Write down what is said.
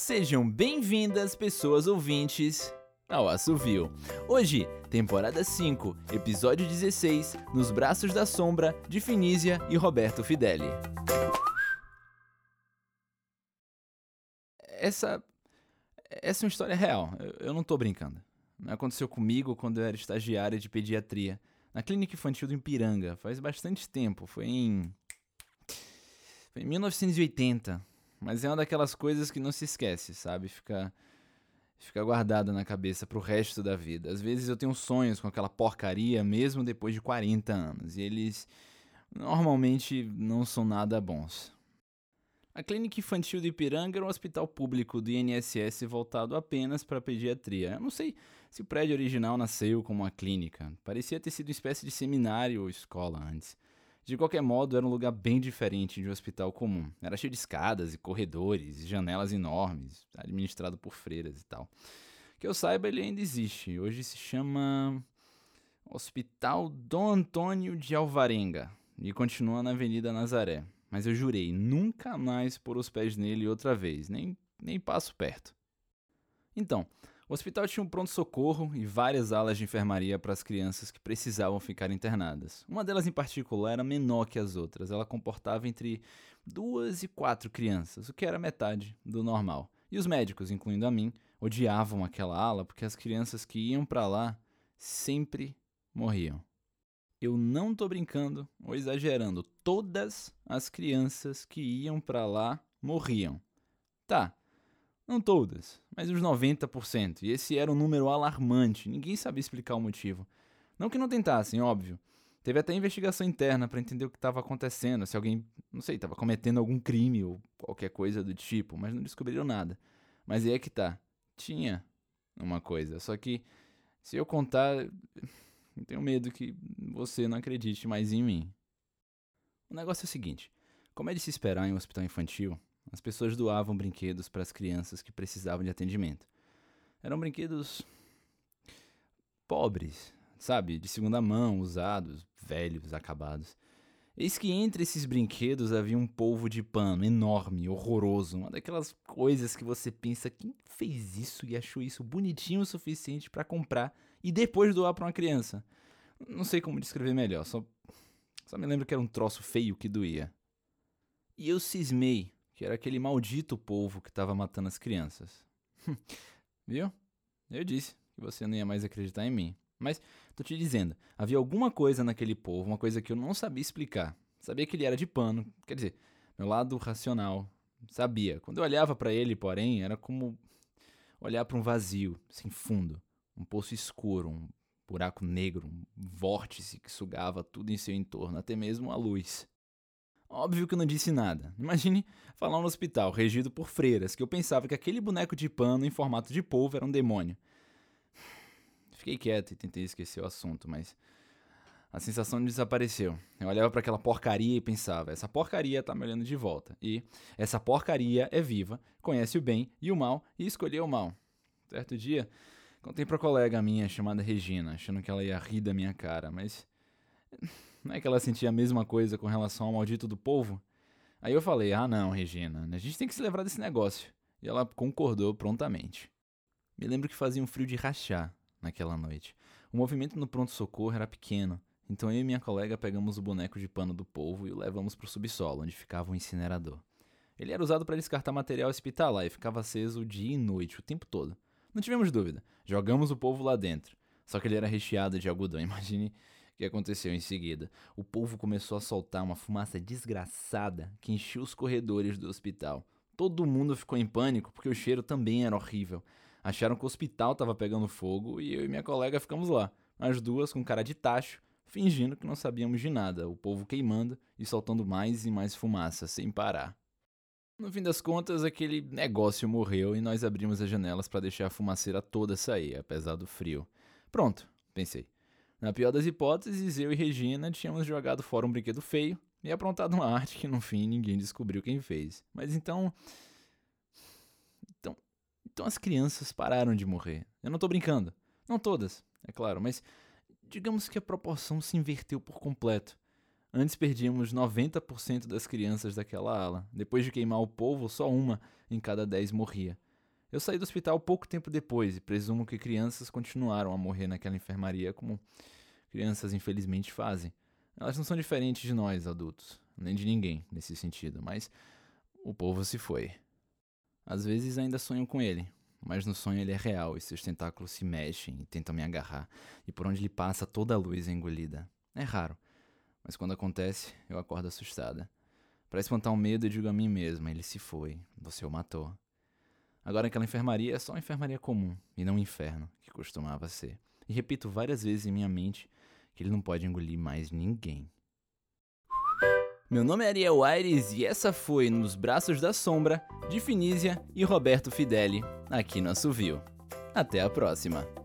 Sejam bem-vindas, pessoas ouvintes, ao Assovio. Hoje, temporada 5, episódio 16, Nos Braços da Sombra, de Finísia e Roberto Fideli. Essa. Essa é uma história real, eu não tô brincando. Aconteceu comigo quando eu era estagiária de pediatria, na clínica infantil do Ipiranga, faz bastante tempo, foi em. Foi em 1980. Mas é uma daquelas coisas que não se esquece, sabe? Fica, fica guardada na cabeça pro resto da vida. Às vezes eu tenho sonhos com aquela porcaria mesmo depois de 40 anos. E eles normalmente não são nada bons. A Clínica Infantil de Ipiranga era um hospital público do INSS voltado apenas para pediatria. Eu não sei se o prédio original nasceu como uma clínica. Parecia ter sido uma espécie de seminário ou escola antes. De qualquer modo, era um lugar bem diferente de um hospital comum. Era cheio de escadas e corredores, e janelas enormes, administrado por freiras e tal. Que eu saiba, ele ainda existe. Hoje se chama Hospital Dom Antônio de Alvarenga e continua na Avenida Nazaré. Mas eu jurei nunca mais pôr os pés nele outra vez, nem, nem passo perto. Então, o hospital tinha um pronto-socorro e várias alas de enfermaria para as crianças que precisavam ficar internadas. Uma delas em particular era menor que as outras, ela comportava entre duas e quatro crianças, o que era metade do normal. E os médicos, incluindo a mim, odiavam aquela ala porque as crianças que iam para lá sempre morriam. Eu não tô brincando ou exagerando, todas as crianças que iam para lá morriam. Tá, não todas, mas uns 90%. E esse era um número alarmante, ninguém sabia explicar o motivo. Não que não tentassem, óbvio. Teve até investigação interna para entender o que estava acontecendo, se alguém, não sei, estava cometendo algum crime ou qualquer coisa do tipo, mas não descobriram nada. Mas aí é que tá. Tinha uma coisa, só que se eu contar, eu tenho medo que você não acredite mais em mim. O negócio é o seguinte: como é de se esperar em um hospital infantil, as pessoas doavam brinquedos para as crianças que precisavam de atendimento. Eram brinquedos pobres, sabe? De segunda mão, usados, velhos, acabados. Eis que entre esses brinquedos havia um polvo de pano enorme, horroroso, uma daquelas coisas que você pensa quem fez isso e achou isso bonitinho o suficiente para comprar e depois doar para uma criança. Não sei como descrever melhor, só só me lembro que era um troço feio que doía. E eu cismei que era aquele maldito povo que estava matando as crianças. Viu? Eu disse que você não ia mais acreditar em mim. Mas tô te dizendo, havia alguma coisa naquele povo, uma coisa que eu não sabia explicar. Sabia que ele era de pano, quer dizer, meu lado racional sabia. Quando eu olhava para ele, porém, era como olhar para um vazio, sem fundo, um poço escuro, um buraco negro, um vórtice que sugava tudo em seu entorno, até mesmo a luz. Óbvio que eu não disse nada. Imagine falar no hospital, regido por freiras, que eu pensava que aquele boneco de pano em formato de polvo era um demônio. Fiquei quieto e tentei esquecer o assunto, mas a sensação desapareceu. Eu olhava para aquela porcaria e pensava: essa porcaria tá me olhando de volta. E essa porcaria é viva, conhece o bem e o mal e escolheu o mal. Certo dia, contei pra colega minha chamada Regina, achando que ela ia rir da minha cara, mas não é que ela sentia a mesma coisa com relação ao maldito do povo? Aí eu falei: Ah, não, Regina, a gente tem que se livrar desse negócio. E ela concordou prontamente. Me lembro que fazia um frio de rachar naquela noite. O movimento no pronto-socorro era pequeno, então eu e minha colega pegamos o boneco de pano do povo e o levamos para o subsolo, onde ficava o incinerador. Ele era usado para descartar material hospitalar e ficava aceso dia e noite, o tempo todo. Não tivemos dúvida, jogamos o povo lá dentro. Só que ele era recheado de algodão, imagine que aconteceu em seguida? O povo começou a soltar uma fumaça desgraçada que encheu os corredores do hospital. Todo mundo ficou em pânico porque o cheiro também era horrível. Acharam que o hospital estava pegando fogo e eu e minha colega ficamos lá, as duas com cara de tacho, fingindo que não sabíamos de nada, o povo queimando e soltando mais e mais fumaça sem parar. No fim das contas, aquele negócio morreu e nós abrimos as janelas para deixar a fumaceira toda sair, apesar do frio. Pronto, pensei. Na pior das hipóteses, eu e Regina tínhamos jogado fora um brinquedo feio e aprontado uma arte que no fim ninguém descobriu quem fez. Mas então. Então. Então as crianças pararam de morrer. Eu não tô brincando. Não todas, é claro, mas digamos que a proporção se inverteu por completo. Antes perdíamos 90% das crianças daquela ala. Depois de queimar o povo, só uma em cada dez morria. Eu saí do hospital pouco tempo depois e presumo que crianças continuaram a morrer naquela enfermaria como crianças infelizmente fazem. Elas não são diferentes de nós, adultos, nem de ninguém nesse sentido, mas o povo se foi. Às vezes ainda sonho com ele, mas no sonho ele é real e seus tentáculos se mexem e tentam me agarrar, e por onde ele passa toda a luz é engolida. É raro, mas quando acontece, eu acordo assustada. Para espantar o medo, eu digo a mim mesma: ele se foi, você o matou. Agora aquela enfermaria é só uma enfermaria comum, e não um inferno, que costumava ser. E repito várias vezes em minha mente que ele não pode engolir mais ninguém. Meu nome é Ariel Aires e essa foi Nos Braços da Sombra, de Finísia e Roberto Fideli, aqui no Assovio. Até a próxima!